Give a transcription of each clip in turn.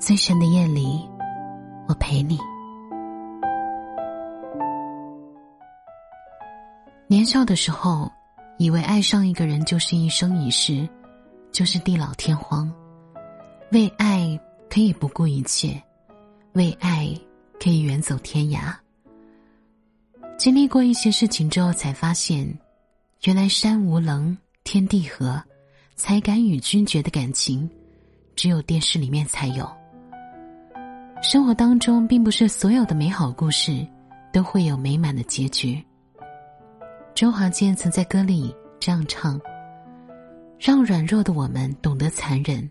最深的夜里，我陪你。年少的时候，以为爱上一个人就是一生一世，就是地老天荒。为爱可以不顾一切，为爱可以远走天涯。经历过一些事情之后，才发现。原来山无棱，天地合，才敢与君绝的感情，只有电视里面才有。生活当中，并不是所有的美好故事都会有美满的结局。周华健曾在歌里这样唱：“让软弱的我们懂得残忍，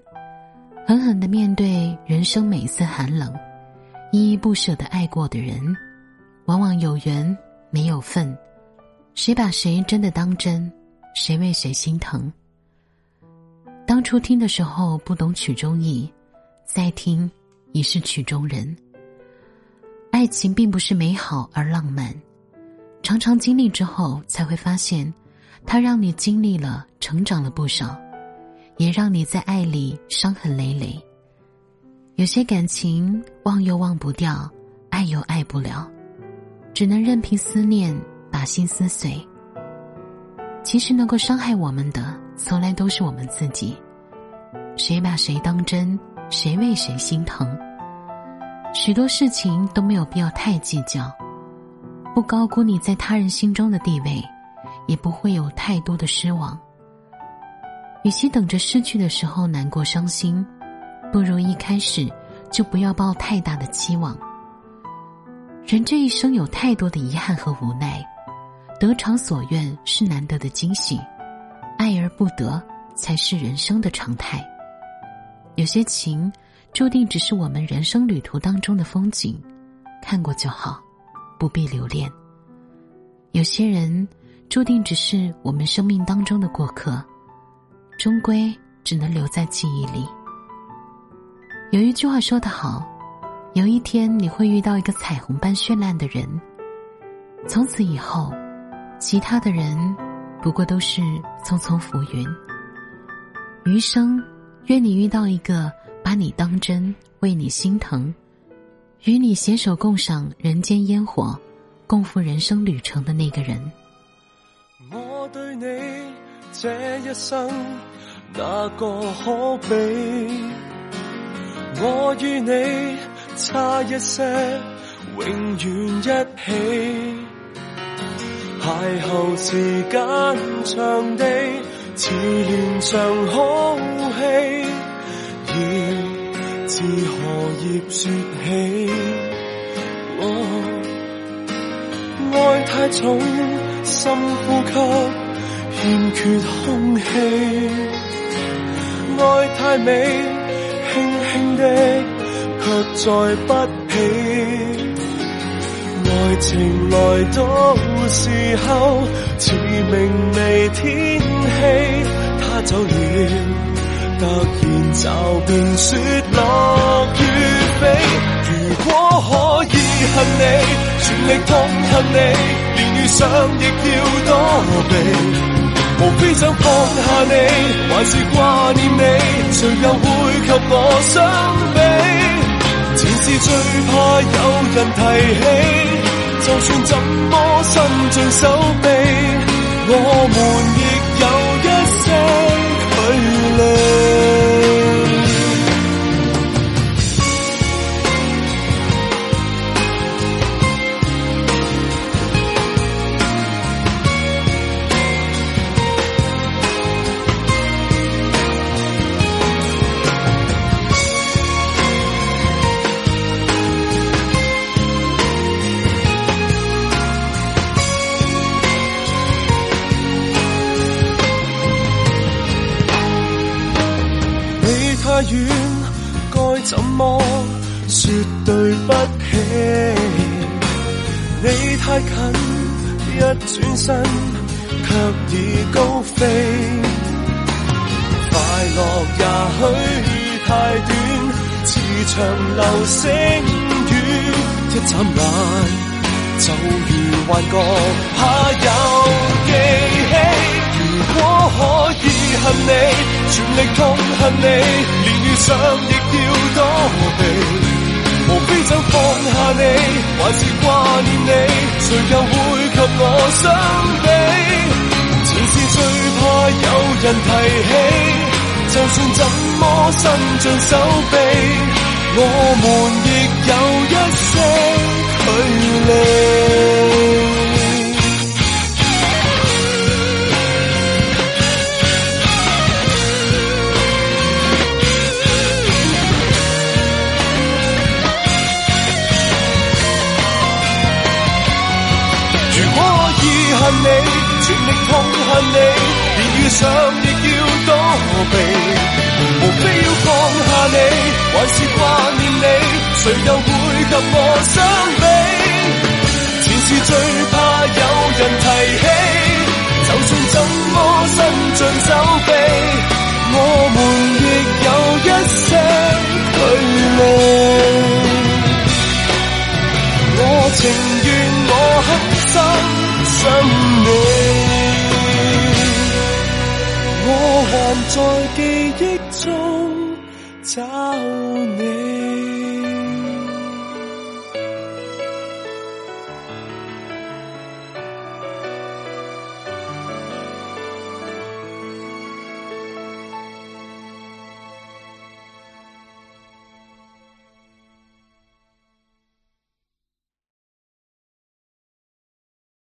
狠狠的面对人生每丝寒冷，依依不舍的爱过的人，往往有缘没有份。”谁把谁真的当真？谁为谁心疼？当初听的时候不懂曲中意，再听已是曲中人。爱情并不是美好而浪漫，常常经历之后才会发现，它让你经历了成长了不少，也让你在爱里伤痕累累。有些感情忘又忘不掉，爱又爱不了，只能任凭思念。把心撕碎。其实能够伤害我们的，从来都是我们自己。谁把谁当真？谁为谁心疼？许多事情都没有必要太计较。不高估你在他人心中的地位，也不会有太多的失望。与其等着失去的时候难过伤心，不如一开始就不要抱太大的期望。人这一生有太多的遗憾和无奈。得偿所愿是难得的惊喜，爱而不得才是人生的常态。有些情注定只是我们人生旅途当中的风景，看过就好，不必留恋。有些人注定只是我们生命当中的过客，终归只能留在记忆里。有一句话说得好，有一天你会遇到一个彩虹般绚烂的人，从此以后。其他的人，不过都是匆匆浮云。余生，愿你遇到一个把你当真、为你心疼、与你携手共赏人间烟火、共赴人生旅程的那个人。我对你这一生，哪个可比？我与你差一些，永远一起。邂逅时间长地，似连场好戏，要自何叶说起？爱太重，深呼吸，欠缺空气；爱太美，轻轻的，却载不起。爱情来到时候，似明媚天气，他走了，突然骤变雪落雨飞。如果可以恨你，全力痛恨你，连遇上亦要躲避。无非想放下你，还是挂念你，谁又会及我相比？前事最怕有人提起。就算怎么伸尽手臂，我们亦有远该怎么说对不起？你太近，一转身却已高飞。快乐也许太短，似长流星雨，一眨眼就如幻觉，怕有记起。如果可以。恨你，全力痛恨你，连遇上亦要躲避。无非想放下你，还是挂念你，谁又会及我相比？前事最怕有人提起，就算怎么伸尽手臂，我们亦有一些。距离。恨你，全力痛恨你，连遇上亦要躲避。无非要放下你，还是挂念你。谁又会及我相比？前事最怕有人提起，就算怎么伸尽还在记忆中找你。